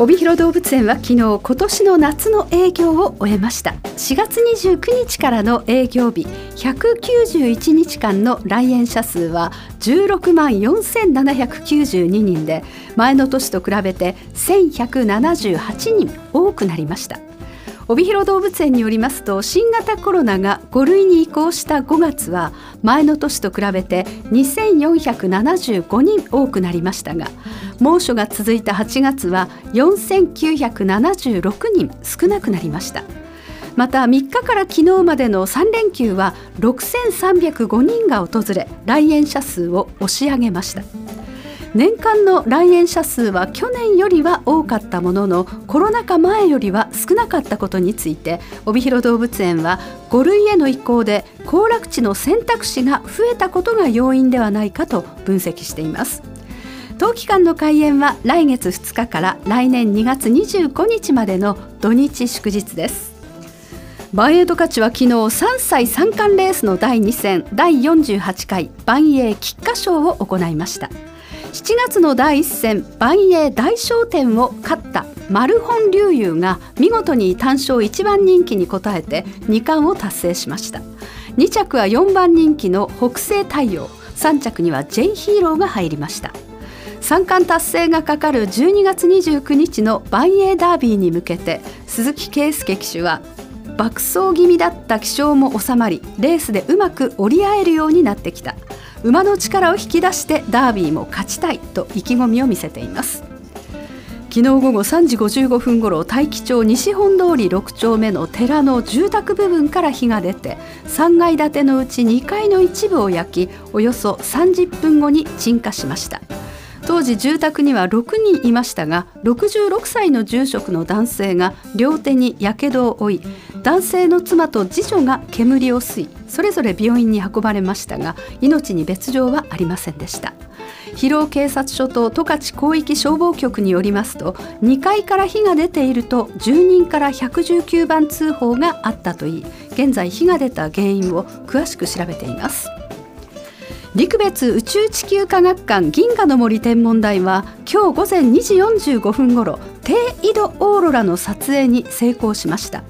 帯広動物園は昨日今年の夏の営業を終えました。4月29日からの営業日191日間の来園者数は16万4792人で前の年と比べて1178人多くなりました。帯広動物園によりますと新型コロナが5類に移行した5月は前の年と比べて2475人多くなりましたが猛暑が続いた8月は4976人少なくなりました。また3日から昨日までの3連休は6305人が訪れ来園者数を押し上げました。年間の来園者数は去年よりは多かったもののコロナ禍前よりは少なかったことについて帯広動物園は5類への移行で行楽地の選択肢が増えたことが要因ではないかと分析しています。当期間の開園は来月2日から来年2月25日までの土日祝日です。バンエイド勝ちは昨日3歳三冠レースの第2戦第48回万栄菊花賞を行いました。7月の第1戦万栄大商店を勝ったマルホン龍遊が見事に単勝1番人気に応えて2冠を達成しました。2着は4番人気の北西太陽。3着には J ヒーローが入りました。三冠達成がかかる12月29日の万栄ダービーに向けて鈴木圭介騎手は爆走気味だった気象も収まりレースでうまく折り合えるようになってきた。馬の力を引き出してダービーも勝ちたいと意気込みを見せています。昨日午後3時55分ごろ大樹町西本通り6丁目の寺の住宅部分から火が出て3階建てのうち2階の一部を焼きおよそ30分後に鎮火しました。当時住宅には6人いましたが66歳の住職の男性が両手にやけどを負い男性の妻と次女が煙を吸いそれぞれ病院に運ばれましたが命に別状はありませんでした。広尾警察署と十勝広域消防局によりますと2階から火が出ていると住人から119番通報があったといい現在火が出た原因を詳しく調べています。陸別宇宙地球科学館銀河の森天文台は今日午前2時45分ごろ低緯度オーロラの撮影に成功しました。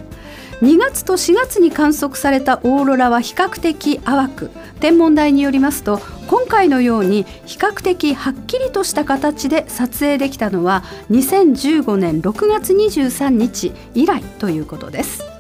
2月と4月に観測されたオーロラは比較的淡く天文台によりますと今回のように比較的はっきりとした形で撮影できたのは2015年6月23日以来ということです。